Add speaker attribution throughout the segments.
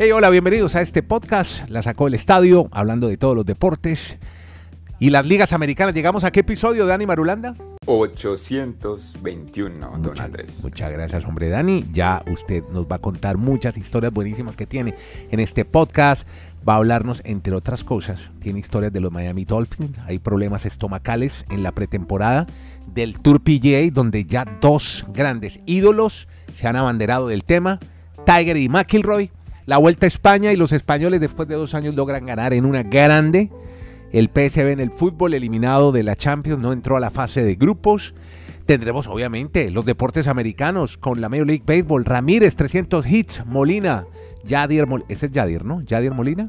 Speaker 1: Hey, hola, bienvenidos a este podcast. La sacó el estadio, hablando de todos los deportes y las ligas americanas. ¿Llegamos a qué episodio, Dani Marulanda?
Speaker 2: 821, don Andrés.
Speaker 1: Muchas gracias, hombre Dani. Ya usted nos va a contar muchas historias buenísimas que tiene en este podcast. Va a hablarnos, entre otras cosas, tiene historias de los Miami Dolphins. Hay problemas estomacales en la pretemporada del Tour PGA, donde ya dos grandes ídolos se han abanderado del tema. Tiger y McIlroy la Vuelta a España y los españoles después de dos años logran ganar en una grande. El PSV en el fútbol eliminado de la Champions no entró a la fase de grupos. Tendremos obviamente los deportes americanos con la Major League Baseball. Ramírez, 300 hits. Molina, Yadier Molina. Ese es Yadier, ¿no? Yadier Molina.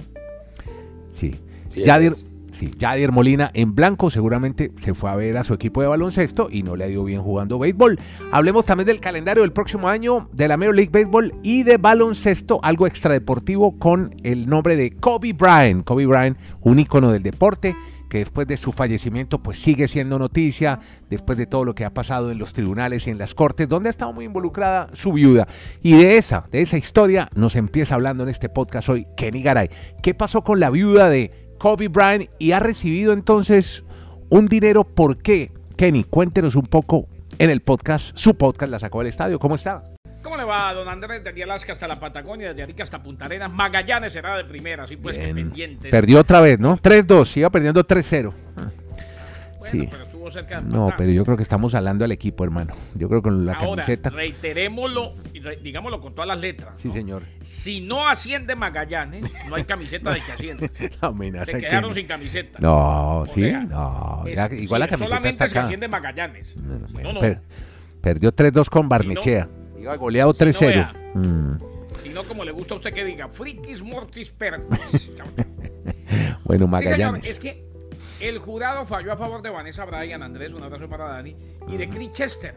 Speaker 1: Sí. sí Yadier, Sí, Molina en blanco seguramente se fue a ver a su equipo de baloncesto y no le ha ido bien jugando béisbol. Hablemos también del calendario del próximo año de la Major League Baseball y de baloncesto, algo extradeportivo con el nombre de Kobe Bryant. Kobe Bryant, un ícono del deporte que después de su fallecimiento pues sigue siendo noticia, después de todo lo que ha pasado en los tribunales y en las cortes, donde ha estado muy involucrada su viuda. Y de esa, de esa historia nos empieza hablando en este podcast hoy Kenny Garay. ¿Qué pasó con la viuda de Kobe Bryant y ha recibido entonces un dinero. ¿Por qué? Kenny, cuéntenos un poco en el podcast, su podcast La Sacó del Estadio. ¿Cómo está?
Speaker 3: ¿Cómo le va, don Andrés? Desde Alaska hasta la Patagonia, desde Arica hasta Punta Arenas. Magallanes será de primera, así pues que pendiente.
Speaker 1: Perdió otra vez, ¿no? 3-2, iba perdiendo 3-0.
Speaker 3: sí. pero
Speaker 1: no, pero yo creo que estamos hablando al equipo, hermano. Yo creo que con la
Speaker 3: Ahora,
Speaker 1: camiseta.
Speaker 3: Reiterémoslo, digámoslo con todas las letras.
Speaker 1: Sí, señor.
Speaker 3: Si no asciende Magallanes, no hay camiseta de que asciende.
Speaker 1: amenaza
Speaker 3: Se quedaron sin camiseta.
Speaker 1: No, sí, no. igual la camiseta
Speaker 3: solamente
Speaker 1: está
Speaker 3: se asciende Magallanes.
Speaker 1: No, no, perdió 3-2 con Barnechea. Iba goleado 3-0.
Speaker 3: Si no, como le gusta a usted que diga, frikis mortis per.
Speaker 1: bueno, Magallanes.
Speaker 3: Sí, señor, es que el jurado falló a favor de Vanessa Bryan, Andrés, un abrazo para Dani, y de Chris Chester.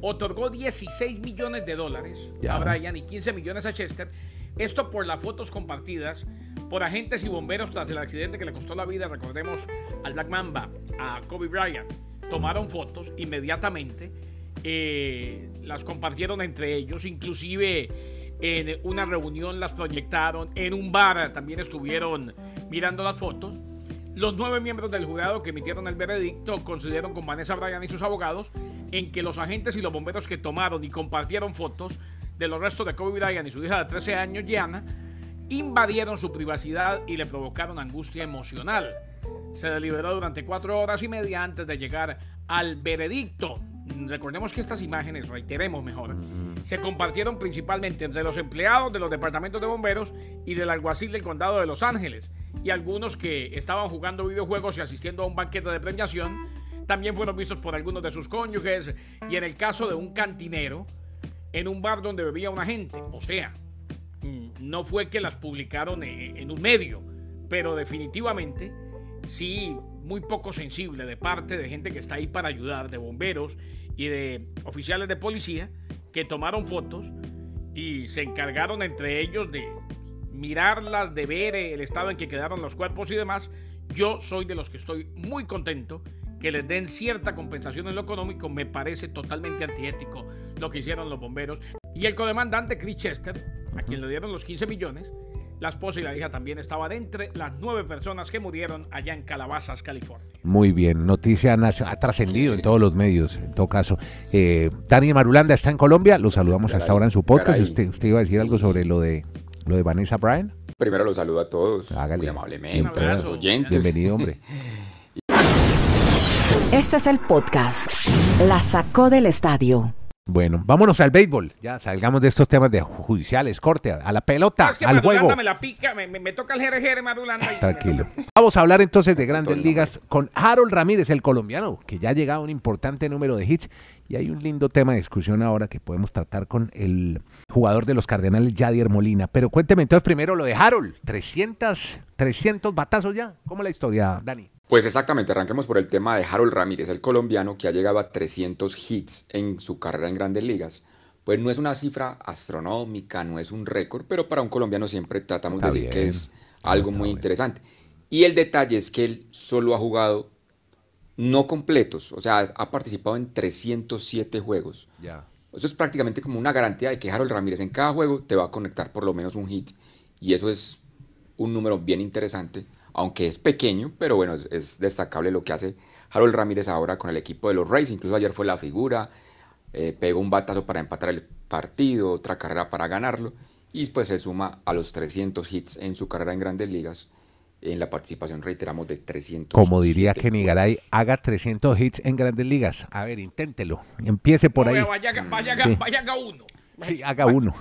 Speaker 3: Otorgó 16 millones de dólares a Bryan y 15 millones a Chester. Esto por las fotos compartidas por agentes y bomberos tras el accidente que le costó la vida, recordemos, al Black Mamba, a Kobe Bryant. Tomaron fotos inmediatamente, eh, las compartieron entre ellos, inclusive en una reunión las proyectaron, en un bar también estuvieron mirando las fotos. Los nueve miembros del jurado que emitieron el veredicto coincidieron con Vanessa Bryan y sus abogados en que los agentes y los bomberos que tomaron y compartieron fotos de los restos de Kobe Bryant y su hija de 13 años, Gianna, invadieron su privacidad y le provocaron angustia emocional. Se deliberó durante cuatro horas y media antes de llegar al veredicto. Recordemos que estas imágenes, reiteremos mejor, se compartieron principalmente entre los empleados de los departamentos de bomberos y del alguacil del condado de Los Ángeles y algunos que estaban jugando videojuegos y asistiendo a un banquete de premiación también fueron vistos por algunos de sus cónyuges y en el caso de un cantinero en un bar donde bebía una gente. O sea, mm, no fue que las publicaron e, en un medio, pero definitivamente sí muy poco sensible de parte de gente que está ahí para ayudar, de bomberos y de oficiales de policía que tomaron fotos y se encargaron entre ellos de mirarlas, de ver el estado en que quedaron los cuerpos y demás, yo soy de los que estoy muy contento que les den cierta compensación en lo económico. Me parece totalmente antiético lo que hicieron los bomberos. Y el codemandante Chris Chester, a quien le dieron los 15 millones, la esposa y la hija también estaban entre las nueve personas que murieron allá en Calabazas, California.
Speaker 1: Muy bien, noticia ha trascendido en todos los medios, en todo caso. Eh, Dani Marulanda está en Colombia, lo saludamos hasta ahora en su podcast. Usted, usted iba a decir algo sobre lo de lo de Vanessa Bryan.
Speaker 2: Primero los saludo a todos, muy amablemente, a los oyentes.
Speaker 1: Bienvenido, hombre.
Speaker 4: Este es el podcast. La sacó del estadio.
Speaker 1: Bueno, vámonos al béisbol. Ya salgamos de estos temas de judiciales, corte, a la pelota, al juego.
Speaker 3: Me la pica, me, toca el jere Madulanda.
Speaker 1: Tranquilo. Vamos a hablar entonces de grandes ligas con Harold Ramírez, el colombiano, que ya ha llegado a un importante número de hits. Y hay un lindo tema de discusión ahora que podemos tratar con el jugador de los Cardenales, Jadier Molina. Pero cuénteme entonces primero lo de Harold. 300, 300 batazos ya. ¿Cómo es la historia, Dani?
Speaker 2: Pues exactamente, arranquemos por el tema de Harold Ramírez, el colombiano que ha llegado a 300 hits en su carrera en grandes ligas. Pues no es una cifra astronómica, no es un récord, pero para un colombiano siempre tratamos de decir que es algo muy interesante. Y el detalle es que él solo ha jugado no completos, o sea, ha participado en 307 juegos. Eso es prácticamente como una garantía de que Harold Ramírez en cada juego te va a conectar por lo menos un hit. y eso es un número bien interesante, aunque es pequeño, pero bueno, es, es destacable lo que hace Harold Ramírez ahora con el equipo de los Rays, incluso ayer fue la figura, eh, pegó un batazo para empatar el partido, otra carrera para ganarlo, y pues se suma a los 300 hits en su carrera en grandes ligas. En la participación reiteramos de 300.
Speaker 1: Como diría Kenny Garay, haga 300 hits en grandes ligas. A ver, inténtelo. Empiece por
Speaker 3: No,
Speaker 1: ahí.
Speaker 3: Vaya, vaya,
Speaker 1: Sí.
Speaker 3: vaya, haga uno.
Speaker 1: Sí, haga uno.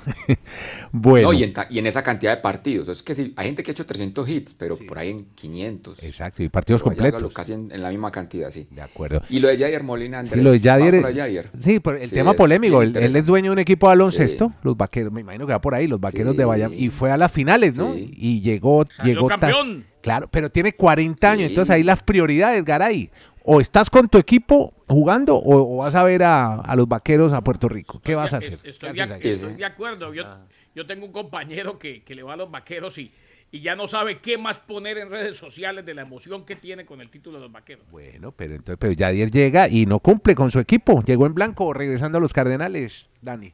Speaker 1: bueno.
Speaker 2: No, y, en, ta- y en esa cantidad de partidos. Es que sí, hay gente que ha hecho 300 hits, pero por ahí en 500.
Speaker 1: Exacto, y partidos
Speaker 2: Pero
Speaker 1: completos.
Speaker 2: Casi en, en la misma cantidad, sí.
Speaker 1: De acuerdo.
Speaker 2: Y lo de Jair Molina, Andrés.
Speaker 1: Sí, lo de
Speaker 2: Jair.
Speaker 1: sí, por el
Speaker 2: Sí,
Speaker 1: tema
Speaker 2: es
Speaker 1: polémico. Él, él es dueño de un equipo de baloncesto, los vaqueros, me imagino que va por ahí, los vaqueros
Speaker 2: Sí.
Speaker 1: de Bayam, y fue a las finales, ¿no?
Speaker 2: Sí.
Speaker 1: Y llegó,
Speaker 3: Salió
Speaker 1: llegó
Speaker 3: campeón.
Speaker 1: Claro, pero tiene 40 años,
Speaker 2: Sí.
Speaker 1: entonces ahí las prioridades, Garay. O estás con tu equipo jugando o, o vas a ver a, a los vaqueros a Puerto Rico. ¿Qué vas a hacer?
Speaker 3: Estoy,
Speaker 1: ¿Qué
Speaker 3: de, estoy acuerdo. Yo,
Speaker 1: Ah.
Speaker 3: yo tengo un compañero que, que le va a los vaqueros y, y ya no sabe qué más poner en redes sociales de la emoción que tiene con el título de los vaqueros.
Speaker 1: Bueno, pero entonces, pero Yadier llega y no cumple con su equipo. Llegó en blanco regresando a los Cardenales, Dani.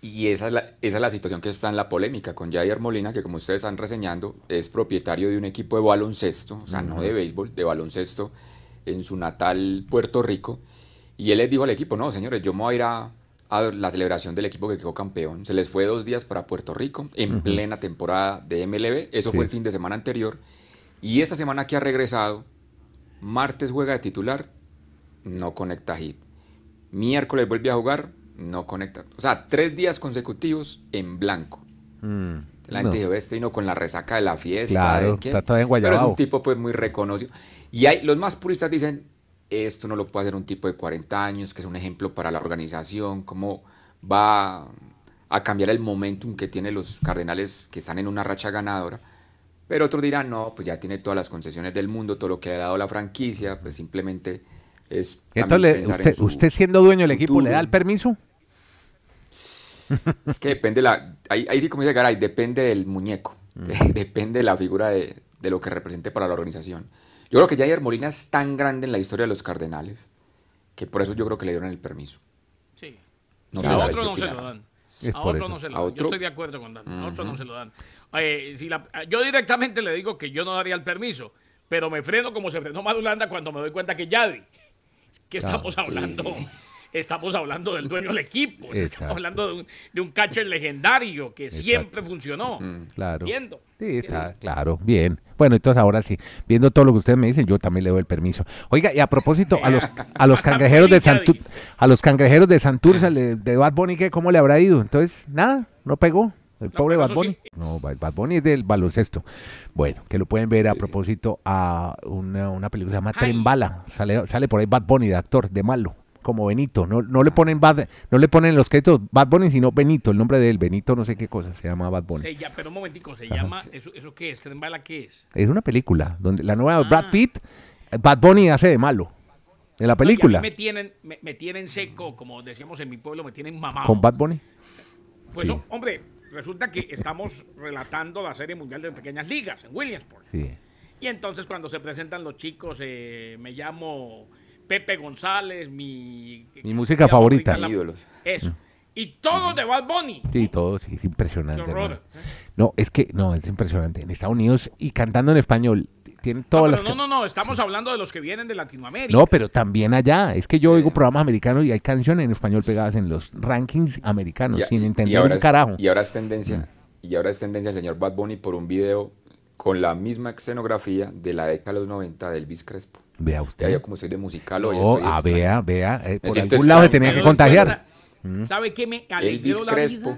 Speaker 2: Y esa es, la, esa es la situación que está en la polémica con Jair Molina, que como ustedes están reseñando, es propietario de un equipo de baloncesto, o sea, no de béisbol, de baloncesto, en su natal Puerto Rico. Y él les dijo al equipo, no, señores, yo me voy a ir a, a la celebración del equipo que quedó campeón. Se les fue dos días para Puerto Rico, en plena temporada de MLB. Eso fue el fin de semana anterior. Y esta semana que ha regresado, martes juega de titular, no conecta hit. Miércoles vuelve a jugar, no conecta. O sea, tres días consecutivos en blanco.
Speaker 1: Mm,
Speaker 2: La
Speaker 1: no.
Speaker 2: gente dijo, este vino con la resaca de la fiesta.
Speaker 1: Claro,
Speaker 2: ¿de qué?".
Speaker 1: está en
Speaker 2: Pero es un tipo pues muy reconocido. Y hay, los más puristas dicen, esto no lo puede hacer un tipo de 40 años, que es un ejemplo para la organización, cómo va a cambiar el momentum que tienen los Cardenales que están en una racha ganadora. Pero otros dirán, no, pues ya tiene todas las concesiones del mundo, todo lo que ha dado la franquicia, pues simplemente es...
Speaker 1: Entonces, le-
Speaker 2: en
Speaker 1: usted, usted siendo dueño del equipo, ¿le da el permiso?
Speaker 2: Es que depende la. Ahí, ahí sí, como dice Garay, depende del muñeco. de- depende de la figura de, de lo que represente para la organización. Yo creo que Jair Molina es tan grande en la historia de los Cardenales que por eso yo creo que le dieron el permiso.
Speaker 3: Sí.
Speaker 2: No
Speaker 3: a otro
Speaker 2: ¿qué
Speaker 3: no se lo dan.
Speaker 1: Es
Speaker 3: a otro
Speaker 1: eso.
Speaker 3: no se lo
Speaker 2: ¿A
Speaker 3: dan. Yo estoy de acuerdo con Dan. A otro no se lo dan. Eh, si la- yo directamente le digo que yo no daría el permiso, pero me freno como se frenó Madulanda cuando me doy cuenta que Yadi, que estamos
Speaker 2: sí,
Speaker 3: hablando,
Speaker 2: sí,
Speaker 3: estamos hablando del dueño del equipo,
Speaker 1: Exacto.
Speaker 3: estamos hablando de un, de un catcher legendario que siempre funcionó.
Speaker 1: Claro.
Speaker 3: Entiendo.
Speaker 1: Sí, está claro, bien. Bueno, entonces ahora sí, viendo todo lo que ustedes me dicen, yo también le doy el permiso. Oiga, y a propósito, a los, a los cangrejeros de Santur, a los cangrejeros de Santurce, de Bad Bunny, ¿qué? ¿cómo le habrá ido? Entonces, nada, no pegó. El pobre Bad Bunny.
Speaker 3: sí.
Speaker 1: No, Bad Bunny es del baloncesto. Bueno, que lo pueden ver a
Speaker 2: Sí, sí.
Speaker 1: propósito a una, una película que se llama
Speaker 3: Ay.
Speaker 1: Tren Bala. Sale, sale por ahí Bad Bunny de actor, de malo, como Benito. No, no le ponen Bad, no le ponen los créditos Bad Bunny, sino Benito, el nombre de él, Benito no sé qué cosa, se llama Bad Bunny.
Speaker 3: Se lla- pero un momentico, se
Speaker 1: Ajá.
Speaker 3: llama, ¿eso, ¿eso qué es? ¿Tren bala qué es?
Speaker 1: Es una película donde la nueva
Speaker 3: Ah.
Speaker 1: Brad Pitt, Bad Bunny hace de malo. En la película.
Speaker 3: me tienen, me, me tienen seco, como decíamos en mi pueblo, me tienen mamado.
Speaker 1: Con Bad Bunny.
Speaker 3: Pues
Speaker 1: Sí.
Speaker 3: oh, hombre, resulta que estamos relatando la Serie Mundial de Pequeñas Ligas en Williamsport.
Speaker 1: Sí.
Speaker 3: Y entonces cuando se presentan los chicos, eh, me llamo Pepe González, mi...
Speaker 1: Mi música favorita.
Speaker 3: la-
Speaker 2: Ídolos.
Speaker 3: Eso. Y todos de Bad Bunny.
Speaker 1: Sí, todo, sí, es impresionante.
Speaker 3: Qué horror.
Speaker 1: No, es que, no, es impresionante. En Estados Unidos y cantando en español, tienen todas
Speaker 3: No,
Speaker 1: las...
Speaker 3: pero no,
Speaker 1: can-
Speaker 3: no, no, estamos hablando de los que vienen de Latinoamérica.
Speaker 1: No, pero también allá. Es que yo oigo programas americanos y hay canciones en español pegadas en los rankings americanos,
Speaker 2: Y-
Speaker 1: sin
Speaker 2: y
Speaker 1: entender
Speaker 2: ahora
Speaker 1: un
Speaker 2: es-
Speaker 1: carajo.
Speaker 2: Y ahora es tendencia, y ahora es tendencia el señor Bad Bunny por un video con la misma escenografía de la década de los 90 de Elvis Crespo.
Speaker 1: Vea
Speaker 2: Ya
Speaker 1: usted.
Speaker 2: yo como soy de musical hoy
Speaker 1: No, ah, vea, vea. eh, por algún lado se tenía que contagiar.
Speaker 3: ¿Sabe qué me alegró
Speaker 2: Elvis
Speaker 3: la
Speaker 2: Crespo.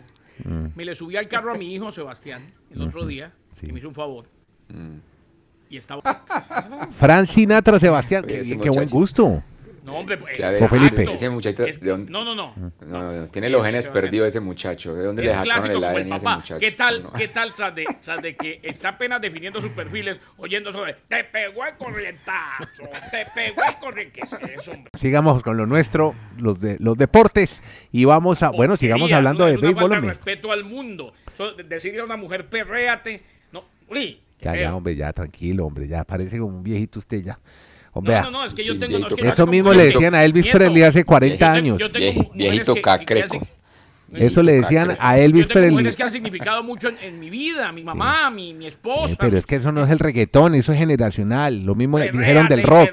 Speaker 3: vida? Me le subí al carro a mi hijo Sebastián el otro día,
Speaker 1: Sí.
Speaker 3: que me hizo un favor.
Speaker 2: Mm.
Speaker 3: Y estaba...
Speaker 1: Fran Sinatra, Sebastián.
Speaker 2: Oye,
Speaker 1: Qué, buen gusto.
Speaker 3: No, hombre, pues...
Speaker 1: Fue Felipe.
Speaker 2: ese muchacho,
Speaker 3: Es-
Speaker 2: ¿de dónde?
Speaker 3: No, no, no.
Speaker 2: No, no, no, tiene los genes perdidos ese muchacho. ¿De dónde le sacaron
Speaker 3: clásico
Speaker 2: el ADN a ese
Speaker 3: papá.
Speaker 2: muchacho?
Speaker 3: ¿Qué tal,
Speaker 2: No.
Speaker 3: qué tal tras de, tras de que está apenas definiendo sus perfiles, oyendo eso de te pegó el corrientazo, te pegó el corrientazo?
Speaker 1: Sigamos con lo nuestro, los de los deportes y vamos a, bueno, sigamos hablando de béisbol.
Speaker 3: respeto al mundo. Decirle a una mujer perréate, no, uy,
Speaker 1: Ya, ya, hombre, ya, tranquilo, hombre, ya parece como un viejito usted ya. Hombre,
Speaker 3: No,
Speaker 1: ah,
Speaker 3: no, no, es que yo
Speaker 2: Sí,
Speaker 3: tengo. no, es
Speaker 2: viejito
Speaker 3: que yo
Speaker 1: eso mismo le decían a Elvis Presley hace 40
Speaker 3: yo tengo-
Speaker 1: años.
Speaker 3: yo tengo
Speaker 2: viejito
Speaker 3: que-
Speaker 2: cacreco.
Speaker 1: Eso le decían a
Speaker 3: Yo
Speaker 1: Elvis
Speaker 3: tengo
Speaker 1: Presley.
Speaker 3: que han significado mucho en, en mi vida, mi mamá, mi, mi esposa.
Speaker 1: Eh, pero es que eso no es el reggaetón, eso es generacional. Lo mismo dijeron del rock.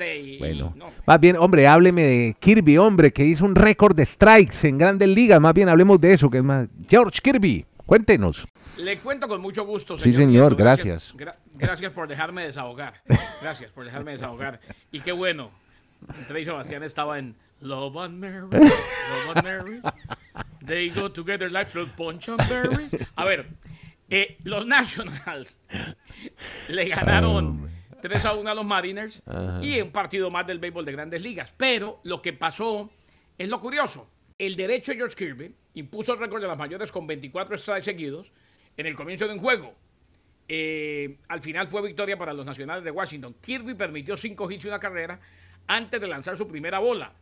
Speaker 3: y-
Speaker 1: Bueno,
Speaker 3: no.
Speaker 1: más bien, hombre, hábleme de Kirby, hombre, que hizo un récord de strikes en grandes ligas. Más bien, hablemos de eso, que es más. George Kirby, cuéntenos.
Speaker 3: Le cuento con mucho gusto,
Speaker 1: Sí,
Speaker 3: señor.
Speaker 1: señor,
Speaker 3: Nieto.
Speaker 1: gracias.
Speaker 3: gra- gracias por dejarme desahogar. Gracias por dejarme desahogar. Y qué bueno. Trey Sebastián estaba en Love and Mary. Love and Mary. They go together like fruit punch and berries. A ver, eh, los Nationals le ganaron 3 a 1 a los Mariners y un partido más del béisbol de grandes ligas. Pero lo que pasó es lo curioso. El derecho de George Kirby impuso el récord de las mayores con 24 strikes seguidos en el comienzo de un juego. Eh, al final fue victoria para los nacionales de Washington. Kirby permitió 5 hits y una carrera antes de lanzar su primera bola.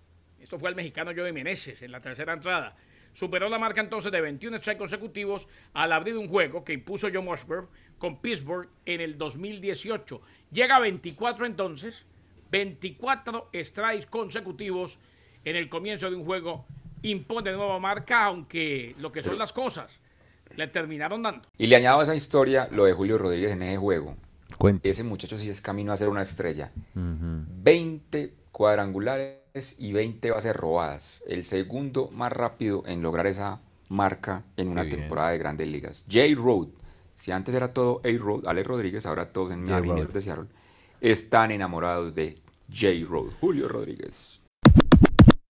Speaker 3: Esto fue el mexicano Joey Meneses en la tercera entrada. Superó la marca entonces de 21 strikes consecutivos al abrir un juego que impuso John Washburn con Pittsburgh en el 2018. Llega a 24 entonces, 24 strikes consecutivos en el comienzo de un juego. Impone nueva marca, aunque lo que son las cosas le terminaron dando.
Speaker 2: Y le añado a esa historia lo de Julio Rodríguez en ese juego.
Speaker 1: Cuente.
Speaker 2: Ese muchacho sí es camino a ser una estrella. 20 cuadrangulares y 20 bases robadas. El segundo más rápido en lograr esa marca en una temporada de grandes ligas. J. Road, si antes era todo A. Road, Alex Rodríguez, ahora todos en
Speaker 1: J.
Speaker 2: Marineros de Seattle, están enamorados de J. Road, Julio Rodríguez.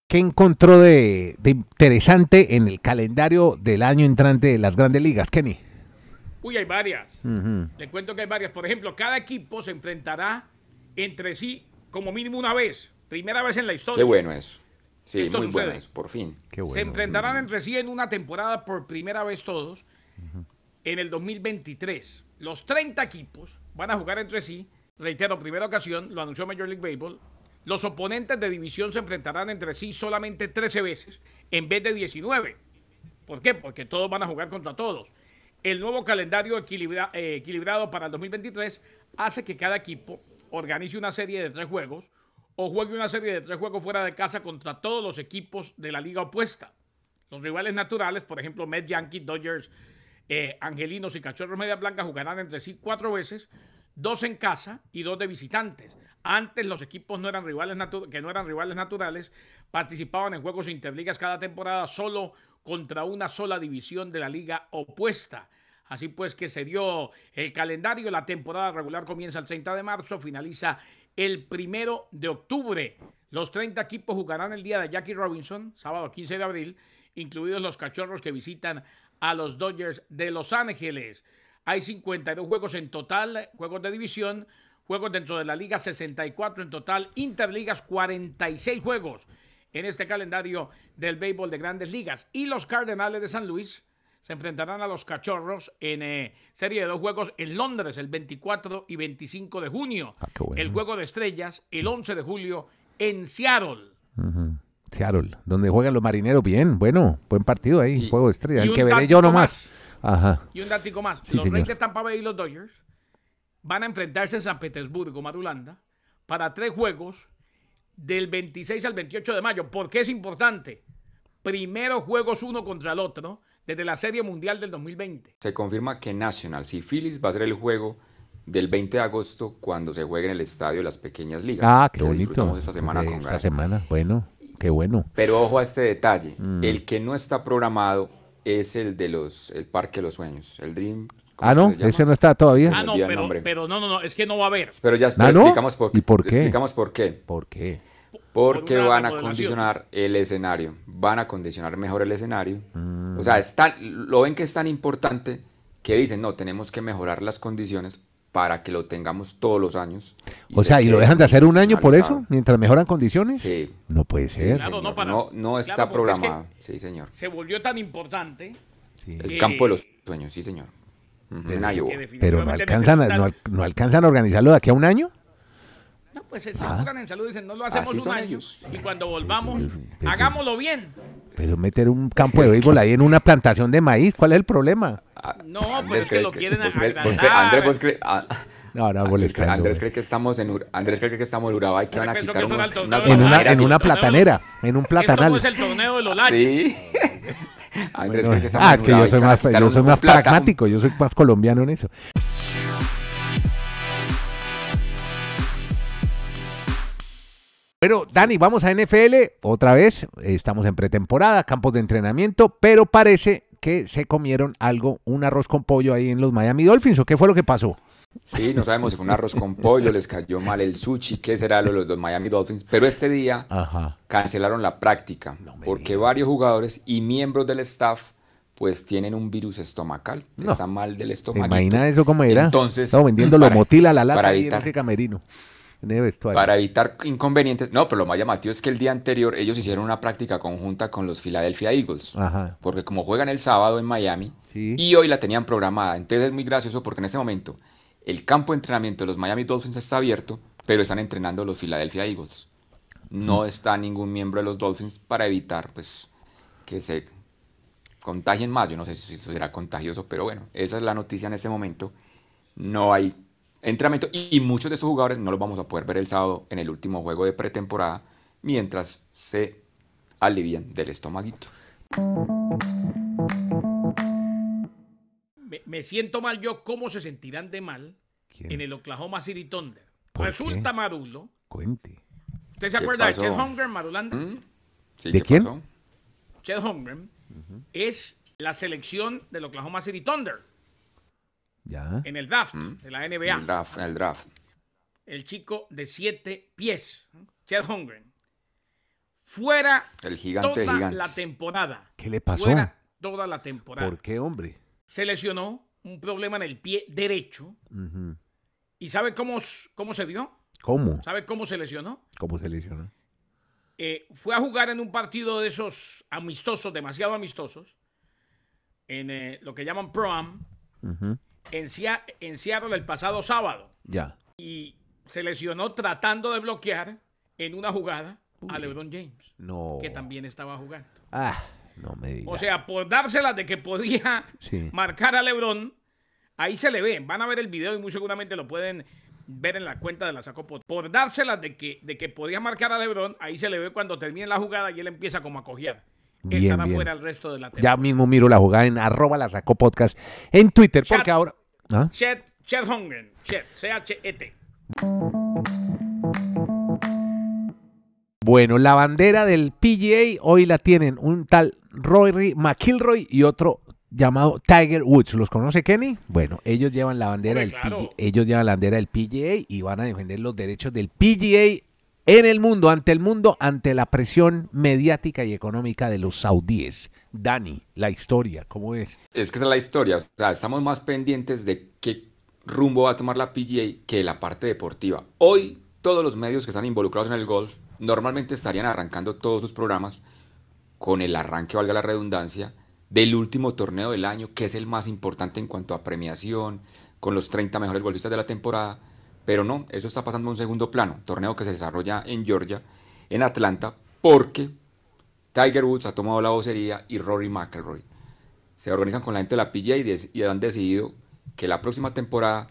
Speaker 1: ¿Qué encontró de, de interesante en el calendario del año entrante de las grandes ligas, Kenny?
Speaker 3: Uy, hay varias.
Speaker 1: Ujú.
Speaker 3: Le cuento que hay varias. Por ejemplo, cada equipo se enfrentará entre sí como mínimo una vez. Primera vez en la historia.
Speaker 2: Qué bueno eso. Sí,
Speaker 3: Esto
Speaker 2: muy
Speaker 3: sucede.
Speaker 2: bueno eso, por fin.
Speaker 1: Qué bueno.
Speaker 3: Se enfrentarán entre sí en una temporada por primera vez todos en el 2023. Los 30 equipos van a jugar entre sí. Reitero, primera ocasión, lo anunció Major League Baseball. Los oponentes de división se enfrentarán entre sí solamente 13 veces en vez de 19. ¿Por qué? Porque todos van a jugar contra todos. El nuevo calendario eh, equilibrado para el 2023 hace que cada equipo organice una serie de tres juegos o juegue una serie de tres juegos fuera de casa contra todos los equipos de la liga opuesta. Los rivales naturales, por ejemplo, Mets, Yankees, Dodgers, eh, Angelinos y Cachorros Media Blanca jugarán entre sí cuatro veces, dos en casa y dos de visitantes. Antes los equipos no eran rivales que no eran rivales naturales participaban en juegos interligas cada temporada solo contra una sola división de la liga opuesta. Así pues que se dio el calendario, la temporada regular comienza el 30 de marzo, finaliza el primero de octubre. Los 30 equipos jugarán el día de Jackie Robinson, sábado 15 de abril, incluidos los cachorros que visitan a los Dodgers de Los Ángeles. Hay 52 juegos en total, juegos de división, juegos dentro de la liga 64 en total, interligas 46 juegos en este calendario del béisbol de grandes ligas. Y los Cardenales de San Luis se enfrentarán a los Cachorros en eh, serie de dos juegos en Londres el 24 y 25 de junio.
Speaker 1: Ah, bueno.
Speaker 3: El juego de estrellas el 11 de julio en Seattle.
Speaker 1: Seattle, donde juegan los marineros bien. Bueno, buen partido ahí,
Speaker 2: Y-
Speaker 1: juego de estrella.
Speaker 3: y
Speaker 1: El que veré yo nomás.
Speaker 3: más.
Speaker 1: Ajá.
Speaker 3: Y un datico más.
Speaker 1: Sí,
Speaker 3: los
Speaker 1: señor.
Speaker 3: Reyes de Tampa Bay y los Dodgers van a enfrentarse en San Petersburgo, Marulanda, para tres juegos del 26 al 28 de mayo. ¿Por qué es importante? Primero juegos uno contra el otro desde la Serie Mundial del 2020.
Speaker 2: Se confirma que Nationals y Phillies va a ser el juego del 20 de agosto cuando se juegue en el estadio de las pequeñas ligas.
Speaker 1: Ah, qué
Speaker 2: que
Speaker 1: bonito.
Speaker 2: disfrutamos esta semana con
Speaker 1: esta semana, bueno, qué bueno.
Speaker 2: Pero ojo a este detalle.
Speaker 1: Mm.
Speaker 2: El que no está programado es el de los el Parque de los Sueños, el Dream. ¿Cómo
Speaker 1: Ah, no, ese no está todavía.
Speaker 3: Ah, no, pero, no, no, no, es que no va a haber.
Speaker 2: Pero ya
Speaker 1: ¿Ah, no?
Speaker 2: explicamos por,
Speaker 1: ¿Y por qué?
Speaker 2: explicamos por qué.
Speaker 1: ¿Por qué?
Speaker 2: Porque
Speaker 3: Por
Speaker 2: van a acondicionar el escenario. Van a acondicionar mejor el escenario.
Speaker 1: Mm.
Speaker 2: O sea, es tan- lo ven que es tan importante que dicen, no, tenemos que mejorar las condiciones para que lo tengamos todos los años.
Speaker 1: O
Speaker 2: se
Speaker 1: sea, ¿y lo dejan de hacer un año por eso? Mientras mejoran condiciones.
Speaker 2: Sí.
Speaker 1: No puede
Speaker 2: Sí,
Speaker 1: ser.
Speaker 3: Claro,
Speaker 2: señor.
Speaker 3: no, para-
Speaker 2: no, no está
Speaker 3: claro, porque es que-
Speaker 2: programado. Sí, señor.
Speaker 3: Se volvió tan importante
Speaker 1: Sí.
Speaker 2: El campo de los sueños, sí, señor. Iowa.
Speaker 3: que
Speaker 1: Pero no alcanzan, a, no, no alcanzan a organizarlo de aquí a un año.
Speaker 3: No, pues se aseguran en salud y dicen, no lo hacemos
Speaker 2: Así
Speaker 3: un año.
Speaker 2: ellos.
Speaker 3: Y cuando volvamos,
Speaker 1: Pero-
Speaker 3: hagámoslo bien.
Speaker 1: Pero meter un campo de béisbol ahí en una plantación de maíz, ¿cuál es el problema?
Speaker 2: Ah,
Speaker 3: No, pues es que lo quieren
Speaker 2: cree- Andrés, vos cree- ah,
Speaker 1: No, no,
Speaker 2: Andrés, cree-. Andrés cree que estamos en Ur- Andrés cree que estamos en Urabá y que van a quitar unos,
Speaker 3: de
Speaker 1: En una, en una platanera, en un
Speaker 3: Esto
Speaker 1: platanal.
Speaker 3: es el torneo de los.
Speaker 2: Sí. Andrés
Speaker 1: Bueno,
Speaker 2: cree que
Speaker 1: ah, que yo soy más, yo soy más
Speaker 2: plata, un-
Speaker 1: pragmático, yo soy más colombiano en eso. Bueno, Dani, vamos a NFL otra vez. Estamos en pretemporada, campos de entrenamiento, pero parece que se comieron algo, un arroz con pollo ahí en los Miami Dolphins. ¿O qué fue lo que pasó?
Speaker 2: Sí, no sabemos si fue un arroz con pollo, les cayó mal el sushi, qué será lo de los Miami Dolphins. Pero este día
Speaker 1: Ajá.
Speaker 2: cancelaron la práctica porque varios jugadores y miembros del staff pues tienen un virus estomacal,
Speaker 1: No.
Speaker 2: está mal del
Speaker 1: ¿Te
Speaker 2: estómago.
Speaker 1: imaginas eso cómo era?
Speaker 2: Entonces,
Speaker 1: vendiendo
Speaker 2: para-
Speaker 1: motila a la lata
Speaker 2: para evitar-
Speaker 1: ese camerino.
Speaker 2: Para evitar inconvenientes, no, pero lo más llamativo es que el día anterior ellos hicieron una práctica conjunta con los Philadelphia Eagles.
Speaker 1: Ajá.
Speaker 2: Porque como juegan el sábado en Miami
Speaker 1: Sí.
Speaker 2: y hoy la tenían programada, entonces es muy gracioso porque en este momento el campo de entrenamiento de los Miami Dolphins está abierto, pero están entrenando los Philadelphia Eagles. No está ningún miembro de los Dolphins para evitar pues que se contagien más. Yo no sé si eso será contagioso, pero bueno, esa es la noticia en este momento. No hay entrenamiento y, y muchos de esos jugadores no los vamos a poder ver el sábado en el último juego de pretemporada mientras se alivian del estomaguito.
Speaker 3: Me, me siento mal yo, ¿cómo se sentirán de mal
Speaker 1: ¿Quién
Speaker 3: en
Speaker 1: es?
Speaker 3: el Oklahoma City Thunder?
Speaker 1: ¿Por
Speaker 3: Resulta
Speaker 1: qué?
Speaker 3: Marulo.
Speaker 1: Cuente.
Speaker 3: ¿Usted se
Speaker 2: ¿Qué
Speaker 3: acuerda
Speaker 2: pasó?
Speaker 3: de Chet Holmgren, Marulanda?
Speaker 2: ¿Mm? Sí,
Speaker 1: ¿De
Speaker 2: ¿qué
Speaker 1: quién?
Speaker 2: pasó?
Speaker 3: Chet Holmgren es la selección del Oklahoma City Thunder
Speaker 1: Ya.
Speaker 3: en el draft de la NBA.
Speaker 2: El draft, el draft.
Speaker 3: el chico de siete pies, Chet Holmgren, fuera
Speaker 2: El gigante de
Speaker 3: toda
Speaker 2: gigantes.
Speaker 3: la temporada.
Speaker 1: ¿Qué le pasó?
Speaker 3: Fuera toda la temporada.
Speaker 1: ¿Por qué, hombre?
Speaker 3: Se lesionó un problema en el pie derecho. ¿Y sabe cómo, cómo se dio?
Speaker 1: ¿Cómo?
Speaker 3: ¿Sabe cómo se lesionó?
Speaker 1: ¿Cómo se lesionó?
Speaker 3: Eh, fue a jugar en un partido de esos amistosos, demasiado amistosos, en eh, lo que llaman Pro-Am, en, Sea- en Seattle el pasado sábado.
Speaker 1: Ya.
Speaker 3: Y se lesionó tratando de bloquear en una jugada a LeBron James,
Speaker 1: No.
Speaker 3: que también estaba jugando.
Speaker 1: Ah, no me digas.
Speaker 3: O sea, por dárselas de que podía
Speaker 1: Sí.
Speaker 3: marcar a LeBron, ahí se le ve. Van a ver el video y muy seguramente lo pueden ver en la cuenta de la Sacó Pod. Por dárselas de que, de que podía marcar a LeBron, ahí se le ve cuando termina la jugada y él empieza como a cojear.
Speaker 1: Bien,
Speaker 3: Estará
Speaker 1: bien.
Speaker 3: fuera el resto de la
Speaker 1: ya
Speaker 3: temporada.
Speaker 1: mismo miro la jugada en arroba la sacó podcast en Twitter,
Speaker 3: Chat.
Speaker 1: porque ahora... ¿Ah?
Speaker 3: Chet, Chet Holmgren, Chet, C-H-E-T.
Speaker 1: Bueno, la bandera del PGA hoy la tienen un tal Rory McIlroy y otro llamado Tiger Woods. ¿Los conoce Kenny? Bueno, ellos llevan la bandera
Speaker 3: Hombre,
Speaker 1: del
Speaker 3: claro.
Speaker 1: PGA, ellos llevan la bandera del PGA y van a defender los derechos del PGA en el mundo, ante el mundo, ante la presión mediática y económica de los saudíes. Dani, la historia, ¿cómo es?
Speaker 2: Es que esa es la historia. O sea, estamos más pendientes de qué rumbo va a tomar la PGA que la parte deportiva. Hoy, todos los medios que están involucrados en el golf normalmente estarían arrancando todos sus programas con el arranque, valga la redundancia, del último torneo del año, que es el más importante en cuanto a premiación, con los 30 mejores golfistas de la temporada. Pero no, eso está pasando a un segundo plano. Torneo que se desarrolla en Georgia, en Atlanta, porque Tiger Woods ha tomado la vocería y Rory McIlroy se organizan con la gente de la PGA y, y han decidido que la próxima temporada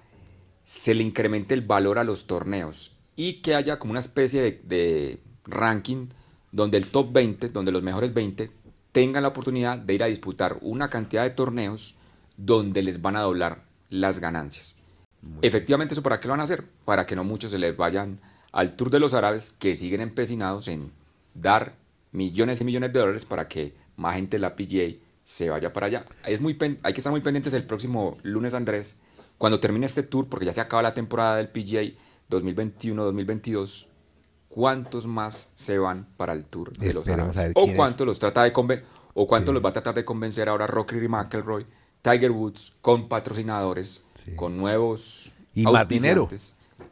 Speaker 2: se le incremente el valor a los torneos y que haya como una especie de ranking donde el top 20, donde los mejores 20 tengan la oportunidad de ir a disputar una cantidad de torneos donde les van a doblar las ganancias. Efectivamente, ¿eso para qué lo van a hacer? Para que no muchos se les vayan al Tour de los Árabes que siguen empecinados en dar millones y millones de dólares para que más gente de la PGA se vaya para allá. Es muy hay que estar muy pendientes el próximo lunes, Andrés, cuando termine este tour, porque ya se acaba la temporada del PGA 2021-2022. ¿Cuántos más se van para el tour de los
Speaker 1: Esperemos
Speaker 2: Árabes? O cuántos los trata de o cuánto los va a tratar de convencer ahora Rocky McIlroy, Tiger Woods, con patrocinadores,
Speaker 1: Sí.
Speaker 2: con nuevos
Speaker 1: Y más dinero.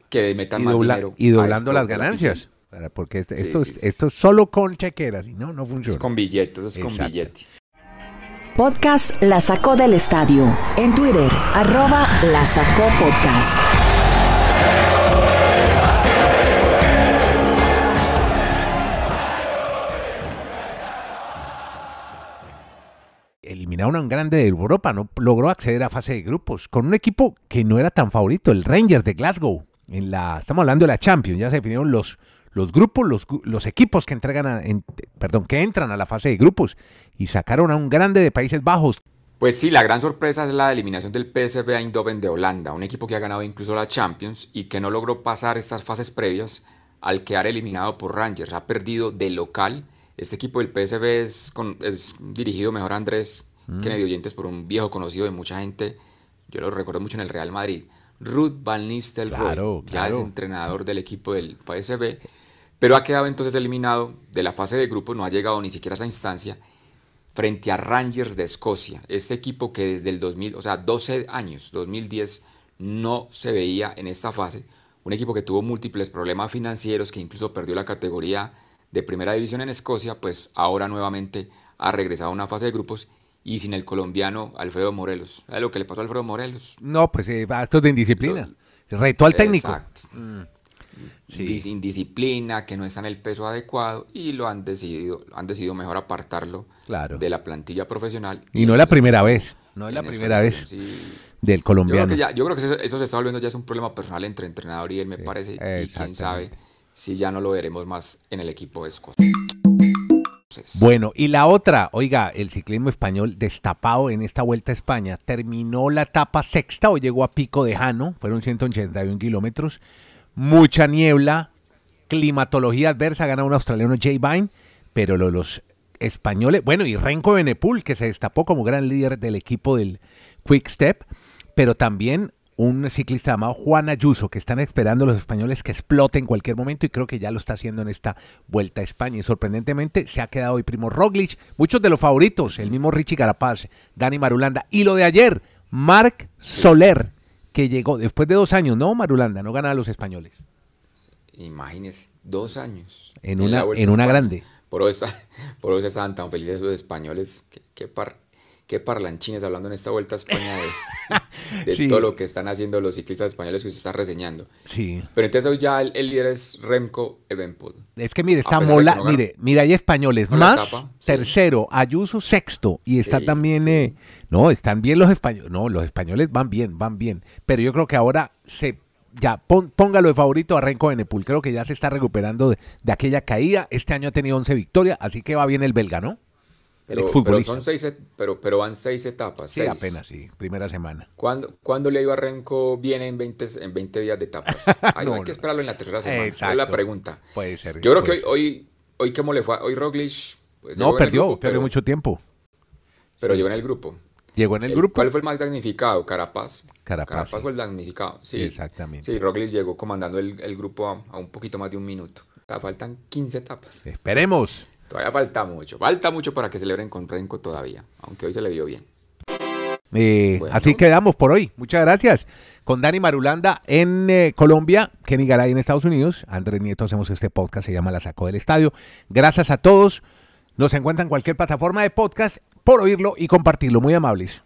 Speaker 2: que metan
Speaker 1: Y,
Speaker 2: más dinero
Speaker 1: y doblando
Speaker 2: esto
Speaker 1: las ganancias. Para- Porque este-
Speaker 2: Sí,
Speaker 1: esto,
Speaker 2: sí,
Speaker 1: es-
Speaker 2: sí,
Speaker 1: esto es solo con chequeras y no, no funciona.
Speaker 2: Es con billetes, es con
Speaker 1: Exacto.
Speaker 2: billete.
Speaker 4: Podcast La Sacó del Estadio. En Twitter, arroba La Sacó Podcast.
Speaker 1: Eliminaron a un grande de Europa, no logró acceder a fase de grupos con un equipo que no era tan favorito, el Rangers de Glasgow. En la, estamos hablando de la Champions, ya se definieron los, los grupos, los, los equipos que entregan, a- en- perdón, que entran a la fase de grupos y sacaron a un grande de Países Bajos.
Speaker 2: Pues sí, la gran sorpresa es la eliminación del PSV Eindhoven de Holanda, un equipo que ha ganado incluso la Champions y que no logró pasar estas fases previas al quedar eliminado por Rangers. Ha perdido de local. Este equipo del PSV es, es dirigido mejor a Andrés Kennedy Oyentes por un viejo conocido de mucha gente. Yo lo recuerdo mucho en el Real Madrid. Ruth Van Nistelrooy,
Speaker 1: Claro,
Speaker 2: ya es entrenador del equipo del PSV, pero ha quedado entonces eliminado de la fase de grupos, no ha llegado ni siquiera a esa instancia frente a Rangers de Escocia, este equipo que desde el 2000, o sea, 12 años, 2010, no se veía en esta fase, un equipo que tuvo múltiples problemas financieros, que incluso perdió la categoría de primera división en Escocia, pues ahora nuevamente ha regresado a una fase de grupos y sin el colombiano Alfredo Morelos. ¿Sabes lo que le pasó a Alfredo Morelos?
Speaker 1: No, pues eh, actos de indisciplina. Retó al técnico. Sí.
Speaker 2: Dis- Indisciplina, que no está en el peso adecuado y lo han decidido, han decidido mejor apartarlo
Speaker 1: Claro.
Speaker 2: de la plantilla profesional.
Speaker 1: Y no es la primera vez. No es la primera vez
Speaker 2: sí.
Speaker 1: del
Speaker 2: Yo creo
Speaker 1: colombiano.
Speaker 2: que, ya, yo creo que eso, eso se está volviendo ya es un problema personal entre entrenador y él, me parece. Y quién sabe si ya no lo veremos más en el equipo de Escocia.
Speaker 1: Bueno, y la otra, oiga, el ciclismo español destapado en esta vuelta a España, terminó la etapa sexta o llegó a pico de Jano, fueron 181 kilómetros, mucha niebla, climatología adversa, gana un australiano Jay Vine, pero lo- los españoles, bueno, y Renko Benepul, que se destapó como gran líder del equipo del Quick Step, pero también un ciclista llamado Juan Ayuso, que están esperando los españoles que explote en cualquier momento y creo que ya lo está haciendo en esta vuelta a España. Y sorprendentemente se ha quedado hoy Primo Roglic, muchos de los favoritos, el mismo Richie Carapaz, Dani Marulanda. Y lo de ayer, Marc Soler, que llegó después de dos años, ¿no, Marulanda? No gana a los españoles.
Speaker 2: imagínese, dos años.
Speaker 1: En una- en una grande.
Speaker 2: Por eso, por tan felices los españoles. Qué, qué par- qué parlanchines hablando en esta vuelta a España de, de
Speaker 1: Sí.
Speaker 2: todo lo que están haciendo los ciclistas españoles que usted está reseñando.
Speaker 1: Sí.
Speaker 2: Pero entonces hoy ya el, el líder es Remco Evenpool.
Speaker 1: Es que mire, está Mola,
Speaker 2: no
Speaker 1: mire, mire, hay españoles, más
Speaker 2: etapa, sí.
Speaker 1: tercero, Ayuso sexto, y está
Speaker 2: Sí,
Speaker 1: también, eh, no, están bien los españoles, no, los españoles van bien, van bien, pero yo creo que ahora se, ya, pon- póngalo de favorito a Renko Benepul, creo que ya se está recuperando de, de aquella caída, este año ha tenido 11 victorias, así que va bien el belga, ¿no?
Speaker 2: Pero, son seis, pero, pero van seis etapas.
Speaker 1: Sí,
Speaker 2: seis.
Speaker 1: apenas, sí, primera semana.
Speaker 2: ¿Cuándo, cuándo le iba a Renko viene en 20, en 20 días de etapas? Ahí
Speaker 1: No,
Speaker 2: hay que esperarlo en la tercera semana. Esa Es
Speaker 1: Exacto.
Speaker 2: la pregunta.
Speaker 1: Puede ser.
Speaker 2: Yo creo que hoy,
Speaker 1: ser.
Speaker 2: hoy, hoy ¿cómo le fue? Hoy Roglic pues,
Speaker 1: No, perdió,
Speaker 2: grupo,
Speaker 1: perdió
Speaker 2: pero,
Speaker 1: mucho tiempo.
Speaker 2: pero llegó en el grupo.
Speaker 1: Llegó en el
Speaker 2: El-
Speaker 1: grupo.
Speaker 2: ¿Cuál fue el más damnificado? Carapaz.
Speaker 1: Carapaz, sí.
Speaker 2: fue el damnificado. Sí,
Speaker 1: Exactamente.
Speaker 2: Sí, Roglic llegó comandando el, el grupo a, a un poquito más de un minuto. O sea, faltan 15 etapas.
Speaker 1: Esperemos.
Speaker 2: Todavía falta mucho. Falta mucho para que celebren con Renko todavía. Aunque hoy se le vio bien.
Speaker 1: Eh,
Speaker 2: Bueno.
Speaker 1: Así quedamos por hoy. Muchas gracias. Con Dani Marulanda en eh, Colombia, Kenny Garay en Estados Unidos, Andrés Nieto hacemos este podcast, se llama La Sacó del Estadio. Gracias a todos. Nos encuentran en cualquier plataforma de podcast por oírlo y compartirlo. Muy amables.